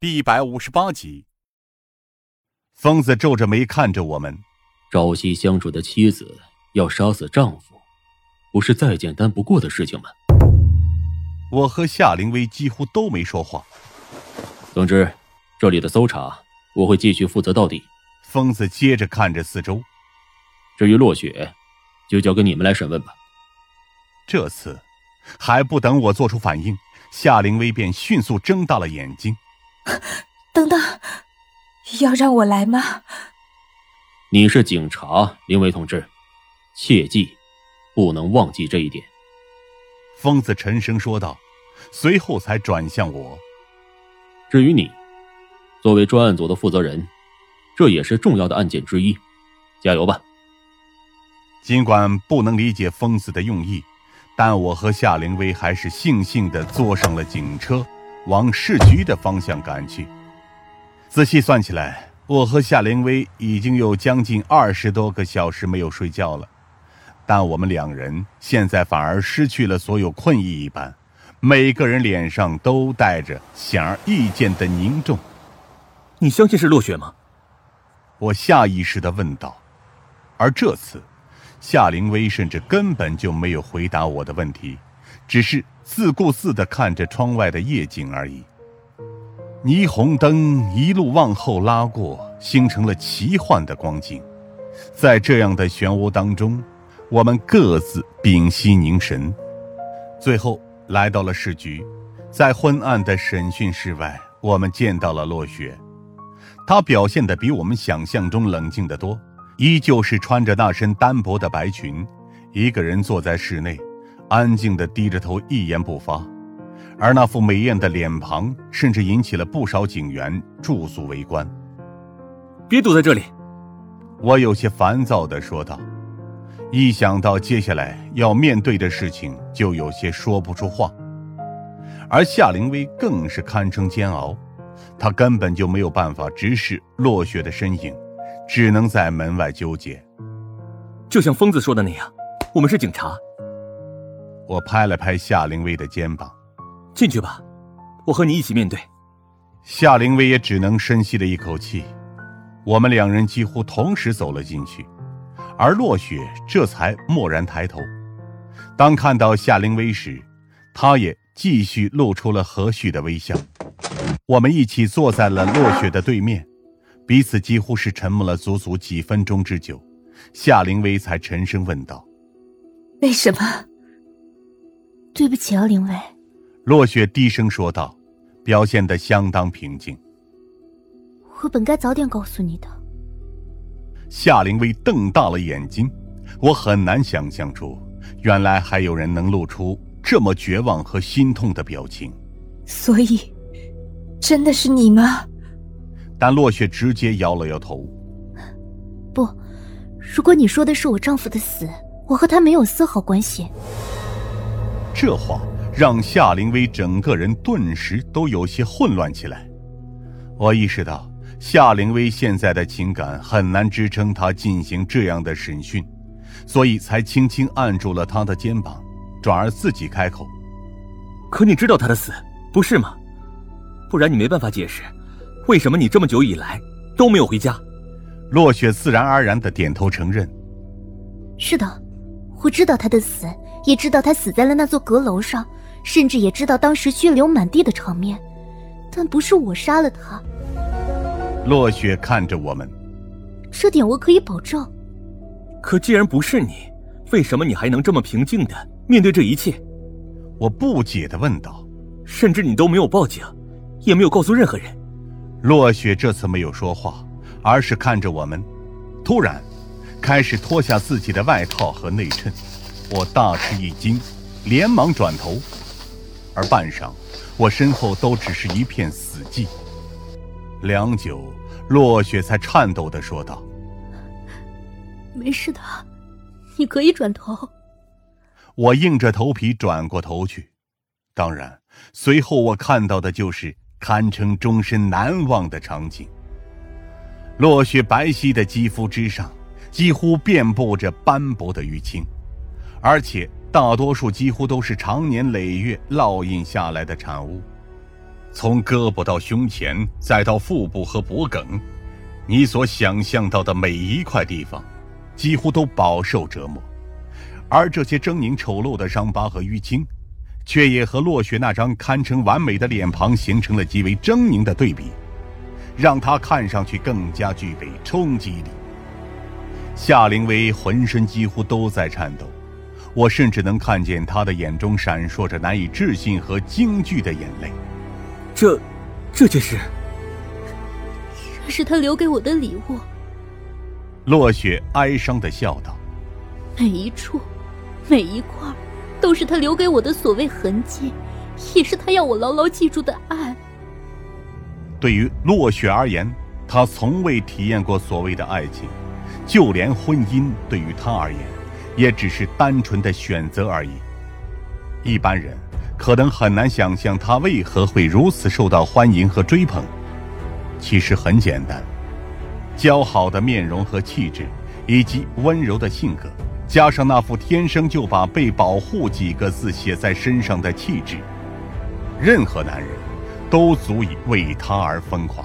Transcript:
第一百五十八集，疯子皱着眉看着我们。朝夕相处的妻子要杀死丈夫，不是再简单不过的事情吗？我和夏灵薇几乎都没说话。总之，这里的搜查我会继续负责到底。疯子接着看着四周。至于落雪，就交给你们来审问吧。这次，还不等我做出反应，夏灵薇便迅速睁大了眼睛。等等，要让我来吗？你是警察，林威同志，切记不能忘记这一点。”疯子沉声说道，随后才转向我。至于你，作为专案组的负责人，这也是重要的案件之一，加油吧！尽管不能理解疯子的用意，但我和夏灵薇还是悻悻地坐上了警车，往市局的方向赶去。仔细算起来，我和夏灵薇已经有将近二十多个小时没有睡觉了，但我们两人现在反而失去了所有困意一般，每个人脸上都带着显而易见的凝重。你相信是落雪吗？我下意识的问道。而这次，夏灵薇甚至根本就没有回答我的问题，只是自顾自的看着窗外的夜景而已。霓虹灯一路往后拉过，形成了奇幻的光景。在这样的漩涡当中，我们各自屏息凝神。最后来到了市局，在昏暗的审讯室外，我们见到了落雪。她表现的比我们想象中冷静得多，依旧是穿着那身单薄的白裙，一个人坐在室内，安静的低着头，一言不发。而那副美艳的脸庞，甚至引起了不少警员驻足围观。别堵在这里，我有些烦躁的说道。一想到接下来要面对的事情，就有些说不出话。而夏灵薇更是堪称煎熬，她根本就没有办法直视落雪的身影，只能在门外纠结。就像疯子说的那样，我们是警察。我拍了拍夏灵薇的肩膀。进去吧，我和你一起面对。夏灵薇也只能深吸了一口气。我们两人几乎同时走了进去，而落雪这才蓦然抬头。当看到夏灵薇时，她也继续露出了和煦的微笑。我们一起坐在了落雪的对面，彼此几乎是沉默了足足几分钟之久。夏灵薇才沉声问道：“为什么？”对不起啊，灵薇。落雪低声说道，表现得相当平静。我本该早点告诉你的。夏灵薇瞪大了眼睛，我很难想象出，原来还有人能露出这么绝望和心痛的表情。所以，真的是你吗？但落雪直接摇了摇头。不，如果你说的是我丈夫的死，我和他没有丝毫关系。这话。让夏灵薇整个人顿时都有些混乱起来。我意识到夏灵薇现在的情感很难支撑她进行这样的审讯，所以才轻轻按住了她的肩膀，转而自己开口：“可你知道他的死，不是吗？不然你没办法解释，为什么你这么久以来都没有回家。”落雪自然而然的点头承认：“是的，我知道他的死，也知道他死在了那座阁楼上。”甚至也知道当时血流满地的场面，但不是我杀了他。落雪看着我们，这点我可以保证。可既然不是你，为什么你还能这么平静的面对这一切？我不解的问道。甚至你都没有报警，也没有告诉任何人。落雪这次没有说话，而是看着我们，突然开始脱下自己的外套和内衬。我大吃一惊，连忙转头。而半晌，我身后都只是一片死寂。良久，落雪才颤抖的说道：“没事的，你可以转头。”我硬着头皮转过头去。当然，随后我看到的就是堪称终身难忘的场景：落雪白皙的肌肤之上，几乎遍布着斑驳的淤青，而且。大多数几乎都是长年累月烙印下来的产物，从胳膊到胸前，再到腹部和脖颈，你所想象到的每一块地方，几乎都饱受折磨。而这些狰狞丑陋的伤疤和淤青，却也和落雪那张堪称完美的脸庞形成了极为狰狞的对比，让他看上去更加具备冲击力。夏灵薇浑身几乎都在颤抖。我甚至能看见他的眼中闪烁着难以置信和惊惧的眼泪。这，这件事，这是他留给我的礼物。落雪哀伤的笑道：“每一处，每一块，都是他留给我的所谓痕迹，也是他要我牢牢记住的爱。”对于落雪而言，她从未体验过所谓的爱情，就连婚姻对于她而言。也只是单纯的选择而已。一般人可能很难想象他为何会如此受到欢迎和追捧。其实很简单，姣好的面容和气质，以及温柔的性格，加上那副天生就把“被保护”几个字写在身上的气质，任何男人都足以为他而疯狂。